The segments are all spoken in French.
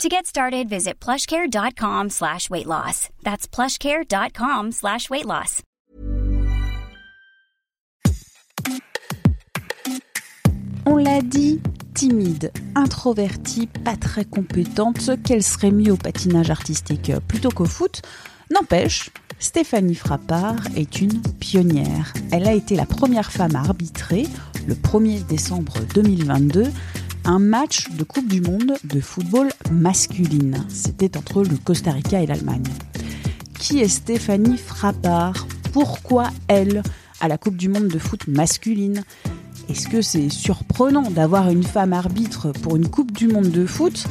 To get started, visit plushcare.com slash weight loss. That's plushcare.com slash weight loss. On l'a dit, timide, introvertie, pas très compétente, qu'elle serait mieux au patinage artistique plutôt qu'au foot. N'empêche, Stéphanie Frappard est une pionnière. Elle a été la première femme à arbitrer, le 1er décembre 2022, un match de Coupe du Monde de football masculine. C'était entre le Costa Rica et l'Allemagne. Qui est Stéphanie Frappard? Pourquoi elle à la Coupe du Monde de foot masculine? Est-ce que c'est surprenant d'avoir une femme arbitre pour une Coupe du Monde de foot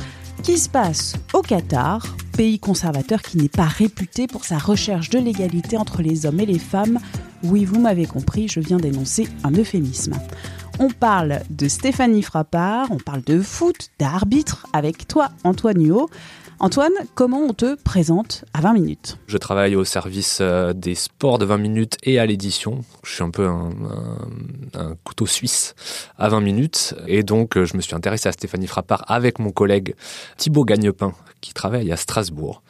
qui se passe au Qatar, pays conservateur qui n'est pas réputé pour sa recherche de l'égalité entre les hommes et les femmes? Oui, vous m'avez compris, je viens d'énoncer un euphémisme. On parle de Stéphanie Frappard, on parle de foot, d'arbitre avec toi, Antoine Huot. Antoine, comment on te présente à 20 minutes? Je travaille au service euh, des sports de 20 minutes et à l'édition. Je suis un peu un, un, couteau suisse à 20 minutes. Et donc, euh, je me suis intéressé à Stéphanie Frappard avec mon collègue Thibaut Gagnepin, qui travaille à Strasbourg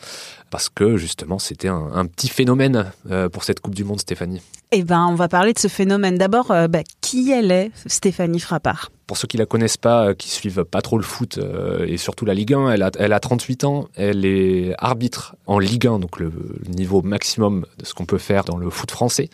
parce que justement c'était un, un, petit phénomène euh, pour cette Coupe du Monde, Stéphanie. Eh ben, on va parler de ce phénomène. D'abord, bah, qui elle est, Stéphanie Frappard Pour ceux qui la connaissent pas, euh, qui suivent pas trop le foot euh, et surtout la Ligue 1, elle a, elle a 38 ans, elle est arbitre en Ligue 1, donc le niveau maximum de ce qu'on peut faire dans le foot français.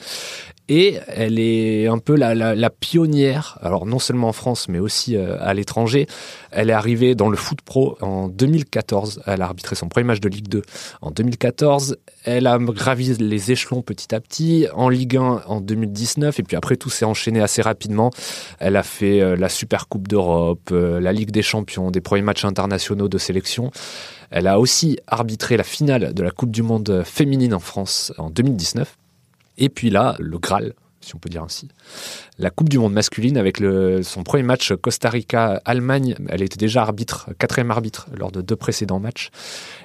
Et elle est un peu la, pionnière, alors non seulement en France, mais aussi euh, à l'étranger. Elle est arrivée dans le foot pro en 2014. Elle a arbitré son premier match de Ligue 2 en 2014. Elle a gravi les échelons petit à petit en Ligue 1 en 2019. Et puis après, tout s'est enchaîné assez rapidement. Elle a fait euh, la Super Coupe d'Europe, euh, la Ligue des Champions, des premiers matchs internationaux de sélection. Elle a aussi arbitré la finale de la Coupe du Monde féminine en France en 2019. Et puis là, le Graal, si on peut dire ainsi. La Coupe du Monde masculine avec le, son premier match Costa Rica-Allemagne. Elle était déjà arbitre, quatrième arbitre lors de deux précédents matchs.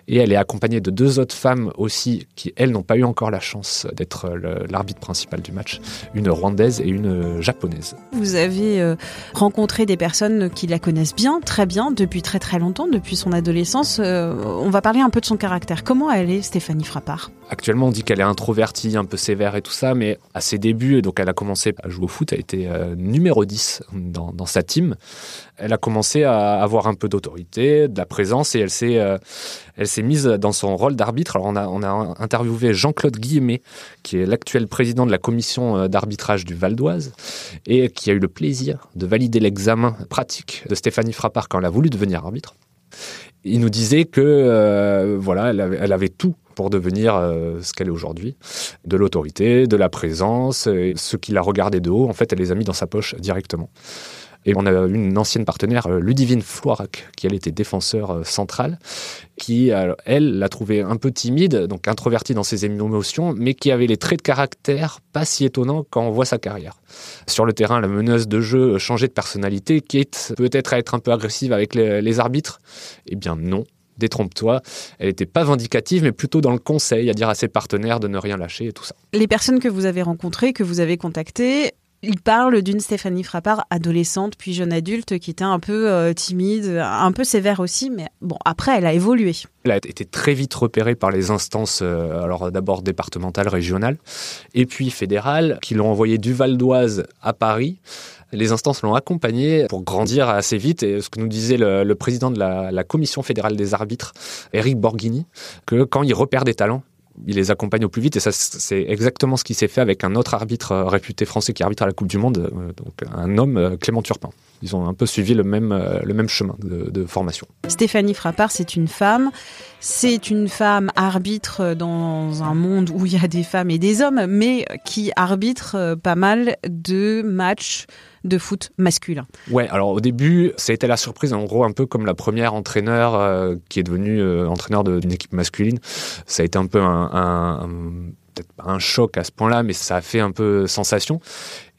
Et elle est accompagnée de deux autres femmes aussi qui, elles, n'ont pas eu encore la chance d'être l'arbitre principal du match. Une rwandaise et une japonaise. Vous avez euh, rencontré des personnes qui la connaissent bien, très bien, depuis très très longtemps, depuis son adolescence. Euh, on va parler un peu de son caractère. Comment elle est, Stéphanie Frappard? Actuellement, on dit qu'elle est introvertie, un peu sévère et tout ça, mais à ses débuts, donc elle a commencé à jouer au foot, elle était euh, numéro 10 dans, sa team. Elle a commencé à avoir un peu d'autorité, de la présence, et elle s'est, euh, elle s'est mise dans son rôle d'arbitre. Alors on a, interviewé Jean-Claude Guillemet, qui est l'actuel président de la commission d'arbitrage du Val d'Oise, et qui a eu le plaisir de valider l'examen pratique de Stéphanie Frappard quand elle a voulu devenir arbitre. Il nous disait que euh, voilà, elle avait tout pour devenir euh, ce qu'elle est aujourd'hui, de l'autorité, de la présence. Et ceux qui la regardaient de haut, en fait, elle les a mis dans sa poche directement. Et on a une ancienne partenaire, Ludivine Floirac, qui elle était défenseur central, qui, elle, l'a trouvée un peu timide, donc introvertie dans ses émotions, mais qui avait les traits de caractère pas si étonnants quand on voit sa carrière. Sur le terrain, la meneuse de jeu changeait de personnalité, quitte peut-être à être un peu agressive avec les arbitres? Eh bien non, détrompe-toi. Elle n'était pas vindicative, mais plutôt dans le conseil, à dire à ses partenaires de ne rien lâcher et tout ça. Les personnes que vous avez rencontrées, que vous avez contactées, il parle d'une Stéphanie Frappard, adolescente puis jeune adulte, qui était un peu euh, timide, un peu sévère aussi, mais bon, après, elle a évolué. Elle a été très vite repérée par les instances, euh, alors d'abord départementales, régionales, et puis fédérales, qui l'ont envoyée du Val d'Oise à Paris. Les instances l'ont accompagnée pour grandir assez vite. Et ce que nous disait le, président de la, Commission fédérale des arbitres, Eric Borghini, que quand il repère des talents, il les accompagne au plus vite et ça c'est exactement ce qui s'est fait avec un autre arbitre réputé français qui arbitre à la Coupe du Monde, donc un homme Clément Turpin. Ils ont un peu suivi le même, le même chemin de, de formation. Stéphanie Frappard, c'est une femme. C'est une femme arbitre dans un monde où il y a des femmes et des hommes, mais qui arbitre pas mal de matchs de foot masculin. Ouais, alors au début, ça a été la surprise, en gros, un peu comme la première entraîneur euh, qui est devenue euh, entraîneur d'une équipe masculine. Ça a été un peu un, choc à ce point-là, mais ça a fait un peu sensation.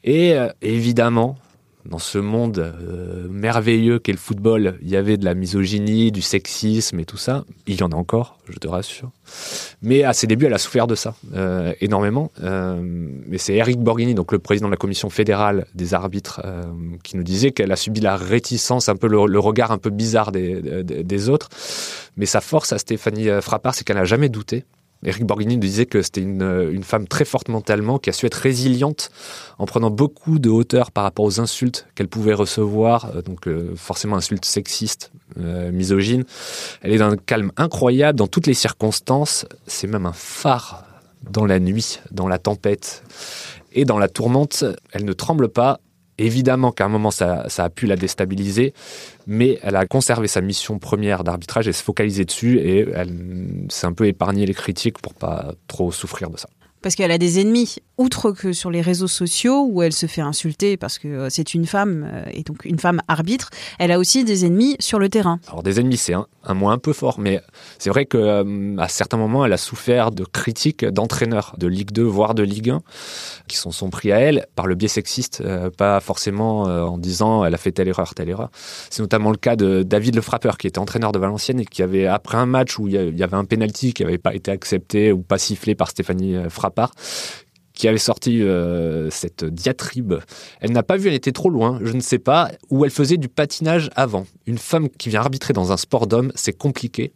Et euh, évidemment, dans ce monde euh, merveilleux qu'est le football, il y avait de la misogynie, du sexisme et tout ça. Il y en a encore, je te rassure. Mais à ses débuts, elle a souffert de ça euh, énormément. Euh, mais c'est Eric Borghini, donc le président de la commission fédérale des arbitres, qui nous disait qu'elle a subi la réticence, un peu le, regard un peu bizarre des, des, des, autres. Mais sa force à Stéphanie Frappard, c'est qu'elle n'a jamais douté. Eric Borghini disait que c'était une, une, femme très forte mentalement, qui a su être résiliente en prenant beaucoup de hauteur par rapport aux insultes qu'elle pouvait recevoir, euh, donc euh, forcément insultes sexistes, euh, misogynes. Elle est d'un calme incroyable dans toutes les circonstances. C'est même un phare dans la nuit, dans la tempête et dans la tourmente. Elle ne tremble pas, Évidemment qu'à un moment, ça, a pu la déstabiliser, mais elle a conservé sa mission première d'arbitrage et se focaliser dessus et elle s'est un peu épargnée les critiques pour pas trop souffrir de ça. Parce qu'elle a des ennemis, outre que sur les réseaux sociaux où elle se fait insulter parce que euh, c'est une femme euh, et donc une femme arbitre, elle a aussi des ennemis sur le terrain. Alors des ennemis, c'est un, mot un peu fort, mais c'est vrai que euh, à certains moments, elle a souffert de critiques d'entraîneurs de Ligue 2 voire de Ligue 1 qui sont, sont pris à elle par le biais sexiste, pas forcément en disant elle a fait telle erreur, telle erreur. C'est notamment le cas de David Le Frappeur qui était entraîneur de Valenciennes et qui avait après un match où il y avait un penalty qui n'avait pas été accepté ou pas sifflé par Stéphanie Frappard part, qui avait sorti euh, cette diatribe. Elle n'a pas vu, elle était trop loin, je ne sais pas, où elle faisait du patinage avant. Une femme qui vient arbitrer dans un sport d'homme, c'est compliqué.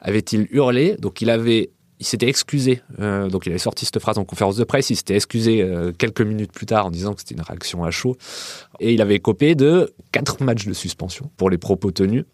Avait-il hurlé? Donc il avait il s'était excusé. Euh, donc il avait sorti cette phrase en conférence de presse. Il s'était excusé euh, quelques minutes plus tard en disant que c'était une réaction à chaud. Et il avait copé de quatre matchs de suspension pour les propos tenus.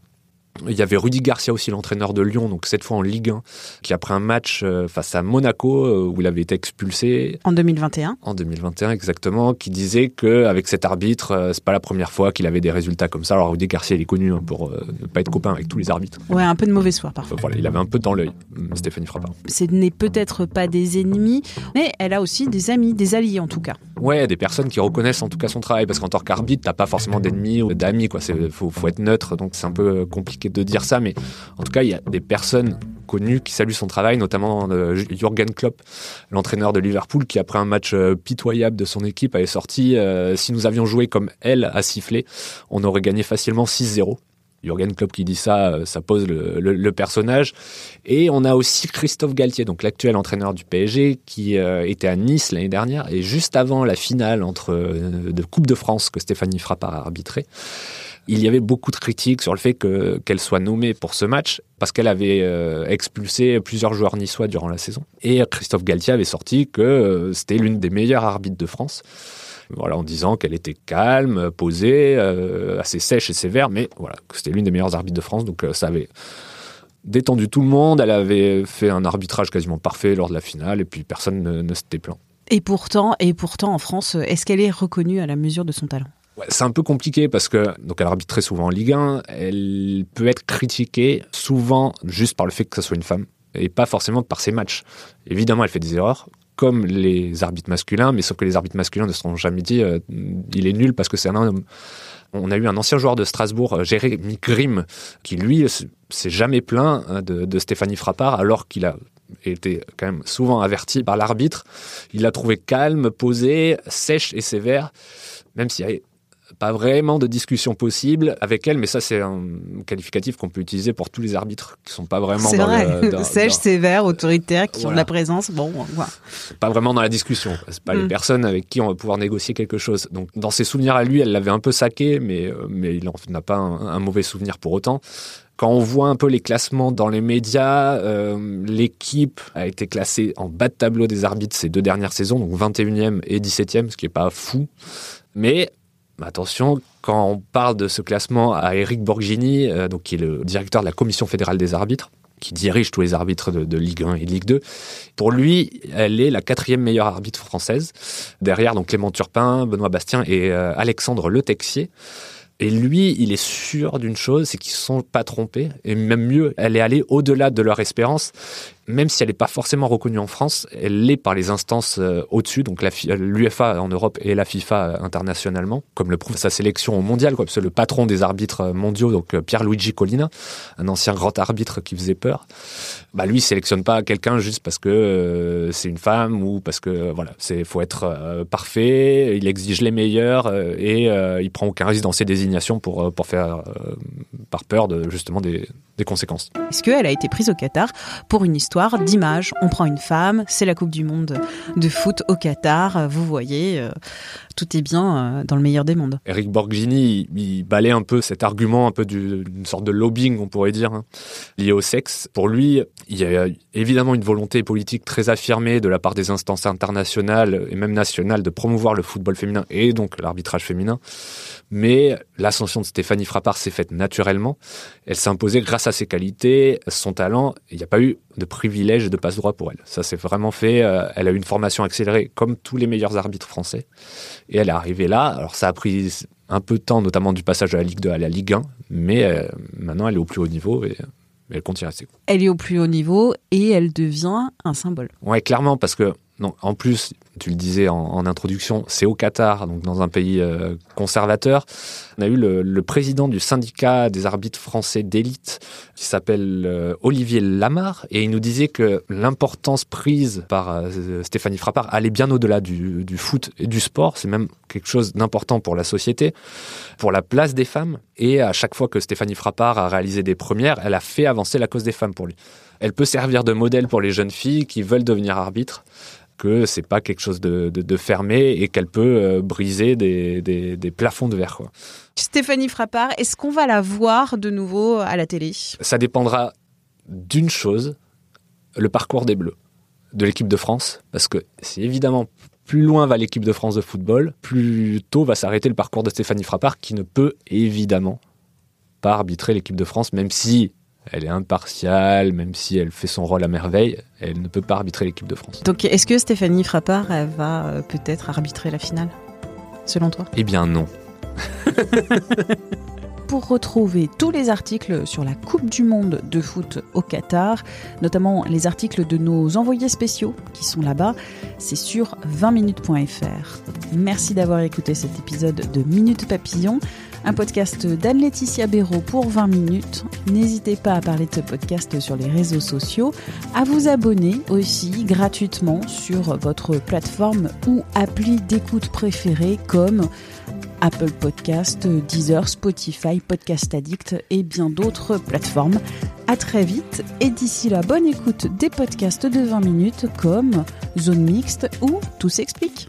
Il y avait Rudy Garcia aussi, l'entraîneur de Lyon, donc cette fois en Ligue 1, qui après un match euh, face à Monaco, euh, où il avait été expulsé. En 2021 En 2021, exactement, qui disait qu'avec cet arbitre, euh, c'est pas la première fois qu'il avait des résultats comme ça. Alors Rudy Garcia, il est connu hein, pour ne pas être copain avec tous les arbitres. Ouais, un peu de mauvaise foi parfois. Voilà, il avait un peu dans l'œil, Stéphanie Frappard. Ce n'est peut-être pas des ennemis, mais elle a aussi des amis, des alliés en tout cas. Ouais, des personnes qui reconnaissent en tout cas son travail, parce qu'en tant qu'arbitre, t'as pas forcément d'ennemis ou d'amis, quoi. Faut, faut être neutre, donc c'est un peu compliqué de dire ça, mais en tout cas, il y a des personnes connues qui saluent son travail, notamment euh, Jürgen Klopp, l'entraîneur de Liverpool, qui après un match euh, pitoyable de son équipe avait sorti euh, si nous avions joué comme elle a sifflé, on aurait gagné facilement 6-0. Jürgen Klopp qui dit ça, ça pose le, personnage. Et on a aussi Christophe Galtier, donc l'actuel entraîneur du PSG, qui était à Nice l'année dernière et juste avant la finale entre de Coupe de France que Stéphanie Frappard a il y avait beaucoup de critiques sur le fait que qu'elle soit nommée pour ce match parce qu'elle avait euh, expulsé plusieurs joueurs niçois durant la saison. Et Christophe Galtier avait sorti que euh, c'était l'une des meilleures arbitres de France. Voilà, en disant qu'elle était calme, posée, euh, assez sèche et sévère, mais voilà, que c'était l'une des meilleures arbitres de France. Donc ça avait détendu tout le monde. Elle avait fait un arbitrage quasiment parfait lors de la finale, et puis personne ne, ne s'était plaint. Et pourtant, et pourtant, en France, est-ce qu'elle est reconnue à la mesure de son talent? C'est un peu compliqué parce que donc elle arbitre très souvent en Ligue 1. Elle peut être critiquée souvent juste par le fait que ce soit une femme et pas forcément par ses matchs. Évidemment, elle fait des erreurs comme les arbitres masculins, mais sauf que les arbitres masculins ne seront jamais dit euh, il est nul parce que c'est un homme. On a eu un ancien joueur de Strasbourg, euh, Jérémy Grimm, qui lui s'est jamais plaint de, de Stéphanie Frappard alors qu'il a été quand même souvent averti par l'arbitre. Il l'a trouvé calme, posé, sèche et sévère, même s'il y a pas vraiment de discussion possible avec elle, mais ça c'est un qualificatif qu'on peut utiliser pour tous les arbitres qui sont pas vraiment dans vrai. Le, sèche, sévère, autoritaire, qui ont de la présence. Bon, voilà. pas vraiment dans la discussion. C'est pas les mm. personnes avec qui on va pouvoir négocier quelque chose. Donc dans ses souvenirs à lui, elle l'avait un peu saqué, mais euh, mais il n'a pas un, mauvais souvenir pour autant quand on voit un peu les classements dans les médias, euh, l'équipe a été classée en bas de tableau des arbitres ces deux dernières saisons, donc 21e et 17e, ce qui est pas fou. Mais Attention, quand on parle de ce classement à Eric Borghini, euh, donc qui est le directeur de la Commission fédérale des arbitres, qui dirige tous les arbitres de, Ligue 1 et Ligue 2. Pour lui, elle est la quatrième meilleure arbitre française, derrière donc Clément Turpin, Benoît Bastien et euh, Alexandre Le Texier. Et lui, il est sûr d'une chose, c'est qu'ils ne sont pas trompés. Et même mieux, elle est allée au-delà de leur espérance. Même si elle n'est pas forcément reconnue en France, elle l'est par les instances euh, au-dessus, donc l'UFA en Europe et la FIFA internationalement, comme le prouve sa sélection au mondial, quoi, parce que le patron des arbitres mondiaux, donc Pierre-Luigi Collina, un ancien grand arbitre qui faisait peur, bah lui, il sélectionne pas quelqu'un juste parce que c'est une femme ou parce que voilà, c'est faut être parfait, il exige les meilleurs et il prend aucun risque dans ses désignations pour pour faire par peur de justement des, des conséquences. Est-ce qu'elle a été prise au Qatar pour une histoire d'image. On prend une femme, c'est la Coupe du Monde de foot au Qatar, vous voyez, euh, tout est bien euh, dans le meilleur des mondes. Eric Borghini, balait un peu cet argument, un peu d'une sorte de lobbying, on pourrait dire, hein, lié au sexe. Pour lui, il y a évidemment une volonté politique très affirmée de la part des instances internationales et même nationales de promouvoir le football féminin et donc l'arbitrage féminin. Mais l'ascension de Stéphanie Frappard s'est faite naturellement. Elle s'est imposée grâce à ses qualités, son talent. Il n'y a pas eu de privilège et de passe-droit pour elle. Ça s'est vraiment fait. Euh, elle a eu une formation accélérée comme tous les meilleurs arbitres français. Et elle est arrivée là. Alors ça a pris un peu de temps, notamment du passage de la Ligue 2 à la Ligue 1. Mais euh, maintenant, elle est au plus haut niveau et elle continue à rester. Elle est au plus haut niveau et elle devient un symbole. Ouais, clairement, parce que en plus, tu le disais en, introduction, c'est au Qatar, donc dans un pays euh, conservateur. On a eu le, président du syndicat des arbitres français d'élite, qui s'appelle euh, Olivier Lamar, et il nous disait que l'importance prise par euh, Stéphanie Frappard allait bien au-delà du, du, foot et du sport. C'est même quelque chose d'important pour la société, pour la place des femmes. Et à chaque fois que Stéphanie Frappard a réalisé des premières, elle a fait avancer la cause des femmes pour lui. Elle peut servir de modèle pour les jeunes filles qui veulent devenir arbitres que c'est pas quelque chose de, fermé et qu'elle peut euh, briser des, plafonds de verre. Stéphanie Frappard, est-ce qu'on va la voir de nouveau à la télé? Ça dépendra d'une chose, le parcours des Bleus, de l'équipe de France, parce que c'est évidemment plus loin va l'équipe de France de football, plus tôt va s'arrêter le parcours de Stéphanie Frappard, qui ne peut évidemment pas arbitrer l'équipe de France, même si elle est impartiale, même si elle fait son rôle à merveille, elle ne peut pas arbitrer l'équipe de France. Donc est-ce que Stéphanie Frappard va euh, peut-être arbitrer la finale, selon toi? Eh bien non. pour retrouver tous les articles sur la Coupe du Monde de foot au Qatar, notamment les articles de nos envoyés spéciaux qui sont là-bas, c'est sur 20minutes.fr. Merci d'avoir écouté cet épisode de Minute Papillon, un podcast d'Anne-Laetitia Béraud pour 20 minutes. N'hésitez pas à parler de ce podcast sur les réseaux sociaux, à vous abonner aussi gratuitement sur votre plateforme ou appli d'écoute préférée comme Apple Podcast, Deezer, Spotify, Podcast Addict et bien d'autres plateformes. À très vite et d'ici là, bonne écoute des podcasts de 20 minutes comme Zone Mixte ou Tout s'explique.